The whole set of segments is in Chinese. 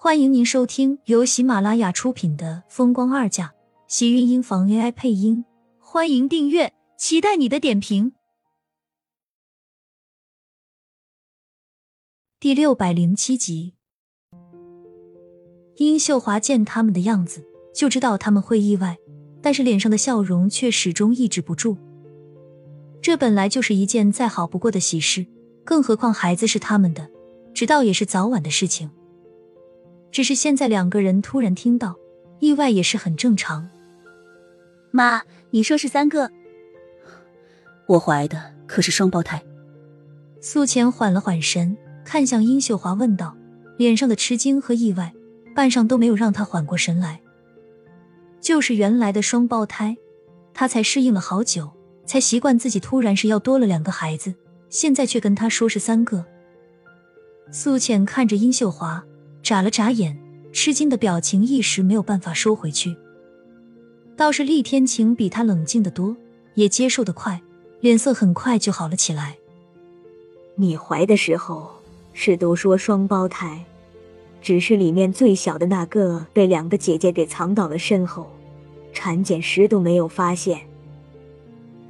欢迎您收听由喜马拉雅出品的《风光二嫁》，喜运音房 AI 配音。欢迎订阅，期待你的点评。第六百零七集，殷秀华见他们的样子，就知道他们会意外，但是脸上的笑容却始终抑制不住。这本来就是一件再好不过的喜事，更何况孩子是他们的，知道也是早晚的事情。只是现在两个人突然听到意外也是很正常。妈，你说是三个？我怀的可是双胞胎。苏浅缓了缓神，看向殷秀华问道，脸上的吃惊和意外，半晌都没有让她缓过神来。就是原来的双胞胎，她才适应了好久，才习惯自己突然是要多了两个孩子，现在却跟她说是三个。苏浅看着殷秀华。眨了眨眼，吃惊的表情一时没有办法收回去。倒是厉天晴比他冷静的多，也接受的快，脸色很快就好了起来。你怀的时候是都说双胞胎，只是里面最小的那个被两个姐姐给藏到了身后，产检时都没有发现。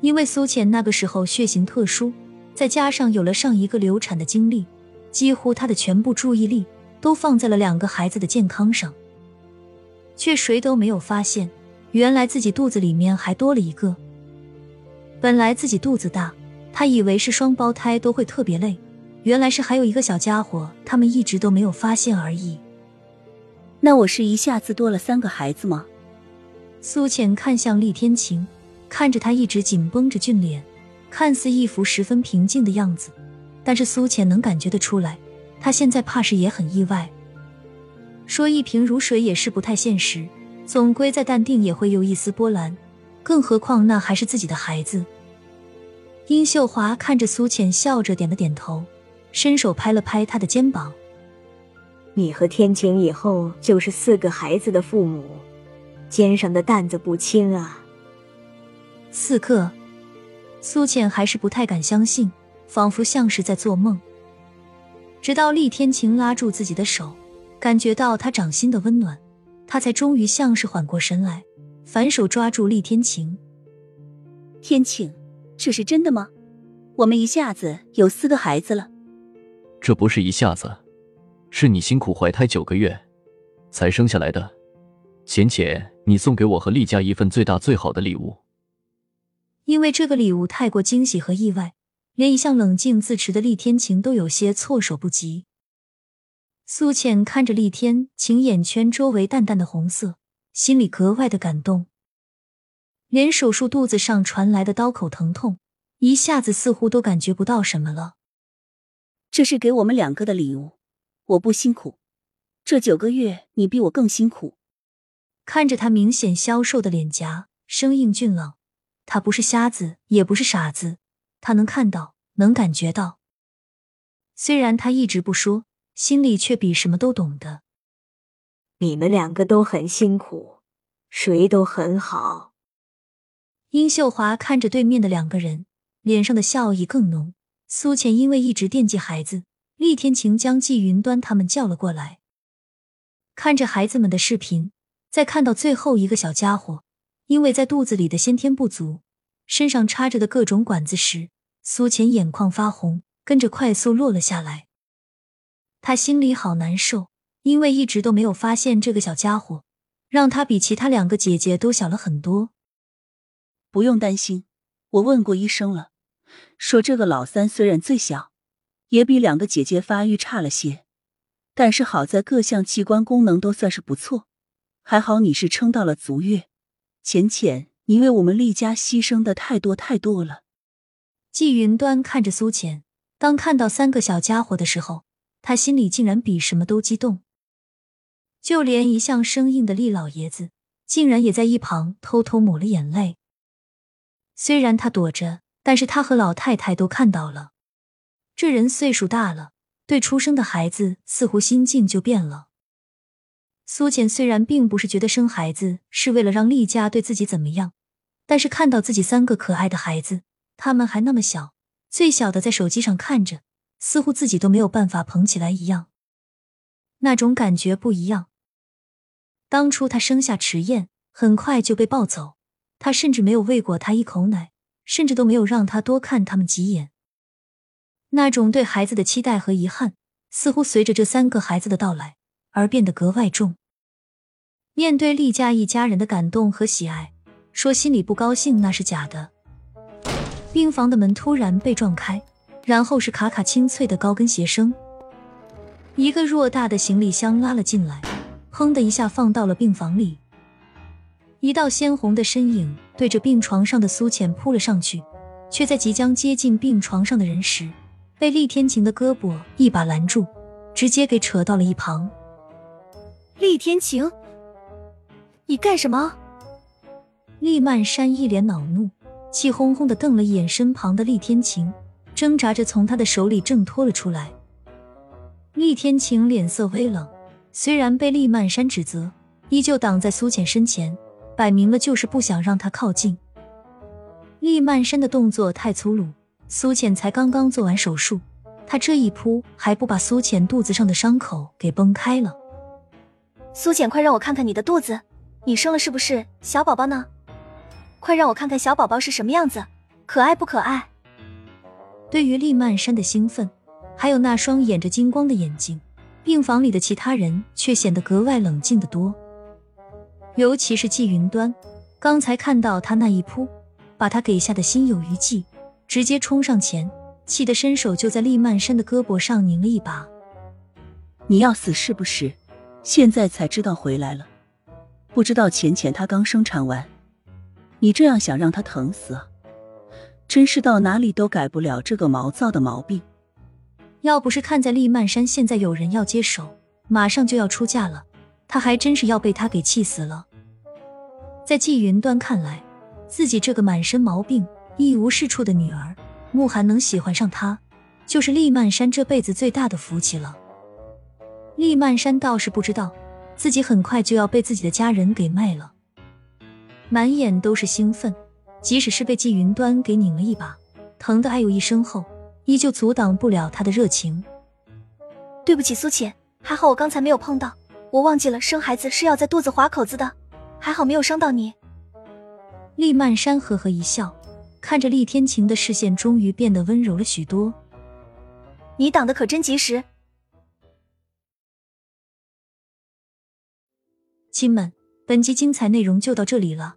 因为苏浅那个时候血型特殊，再加上有了上一个流产的经历，几乎她的全部注意力。都放在了两个孩子的健康上，却谁都没有发现，原来自己肚子里面还多了一个。本来自己肚子大，他以为是双胞胎都会特别累，原来是还有一个小家伙，他们一直都没有发现而已。那我是一下子多了三个孩子吗？苏浅看向厉天晴，看着他一直紧绷着俊脸，看似一副十分平静的样子，但是苏浅能感觉得出来。他现在怕是也很意外，说一平如水也是不太现实，总归再淡定也会有一丝波澜，更何况那还是自己的孩子。殷秀华看着苏浅，笑着点了点头，伸手拍了拍他的肩膀：“你和天晴以后就是四个孩子的父母，肩上的担子不轻啊。”四个，苏浅还是不太敢相信，仿佛像是在做梦。直到厉天晴拉住自己的手，感觉到他掌心的温暖，他才终于像是缓过神来，反手抓住厉天晴。天晴，这是真的吗？我们一下子有四个孩子了？这不是一下子，是你辛苦怀胎九个月才生下来的。浅浅，你送给我和厉家一份最大最好的礼物。因为这个礼物太过惊喜和意外。连一向冷静自持的厉天晴都有些措手不及。苏浅看着厉天晴眼圈周围淡淡的红色，心里格外的感动。连手术肚子上传来的刀口疼痛，一下子似乎都感觉不到什么了。这是给我们两个的礼物，我不辛苦，这九个月你比我更辛苦。看着他明显消瘦的脸颊，生硬俊朗，他不是瞎子，也不是傻子。他能看到，能感觉到。虽然他一直不说，心里却比什么都懂得。你们两个都很辛苦，谁都很好。殷秀华看着对面的两个人，脸上的笑意更浓。苏浅因为一直惦记孩子，厉天晴将季云端他们叫了过来，看着孩子们的视频，再看到最后一个小家伙，因为在肚子里的先天不足。身上插着的各种管子时，苏浅眼眶发红，跟着快速落了下来。他心里好难受，因为一直都没有发现这个小家伙，让他比其他两个姐姐都小了很多。不用担心，我问过医生了，说这个老三虽然最小，也比两个姐姐发育差了些，但是好在各项器官功能都算是不错，还好你是撑到了足月，浅浅。你为我们厉家牺牲的太多太多了。季云端看着苏浅，当看到三个小家伙的时候，他心里竟然比什么都激动。就连一向生硬的厉老爷子，竟然也在一旁偷偷抹了眼泪。虽然他躲着，但是他和老太太都看到了。这人岁数大了，对出生的孩子似乎心境就变了。苏浅虽然并不是觉得生孩子是为了让厉家对自己怎么样。但是看到自己三个可爱的孩子，他们还那么小，最小的在手机上看着，似乎自己都没有办法捧起来一样。那种感觉不一样。当初他生下迟燕，很快就被抱走，他甚至没有喂过他一口奶，甚至都没有让他多看他们几眼。那种对孩子的期待和遗憾，似乎随着这三个孩子的到来而变得格外重。面对厉家一家人的感动和喜爱，说心里不高兴那是假的。病房的门突然被撞开，然后是卡卡清脆的高跟鞋声。一个偌大的行李箱拉了进来，砰的一下放到了病房里。一道鲜红的身影对着病床上的苏浅扑了上去，却在即将接近病床上的人时，被厉天晴的胳膊一把拦住，直接给扯到了一旁。厉天晴，你干什么？厉曼山一脸恼怒，气哄哄的瞪了一眼身旁的厉天晴，挣扎着从他的手里挣脱了出来。厉天晴脸色微冷，虽然被厉曼山指责，依旧挡在苏浅身前，摆明了就是不想让他靠近。厉曼山的动作太粗鲁，苏浅才刚刚做完手术，他这一扑还不把苏浅肚子上的伤口给崩开了。苏浅，快让我看看你的肚子，你生了是不是小宝宝呢？快让我看看小宝宝是什么样子，可爱不可爱？对于厉曼山的兴奋。还有那双掩着金光的眼睛，病房里的其他人却显得格外冷静的多。尤其是季云端，刚才看到他那一扑，把他给吓得心有余悸，直接冲上前，气得伸手就在厉曼山的胳膊上拧了一把。你要死是不是？现在才知道回来了，不知道浅浅她刚生产完，你这样想让他疼死啊？真是到哪里都改不了这个毛躁的毛病。要不是看在厉曼山现在有人要接手，马上就要出嫁了，他还真是要被他给气死了。在季云端看来，自己这个满身毛病、一无是处的女儿慕寒能喜欢上他，就是厉曼山这辈子最大的福气了。厉曼山倒是不知道，自己很快就要被自己的家人给卖了，满眼都是兴奋，即使是被季云端给拧了一把，疼的哎呦一声后。依旧阻挡不了他的热情。对不起，苏浅，还好我刚才没有碰到，我忘记了生孩子是要在肚子划口子的，还好没有伤到你。厉曼山呵呵一笑，看着厉天晴的视线终于变得温柔了许多。你挡的可真及时。亲们，本集精彩内容就到这里了，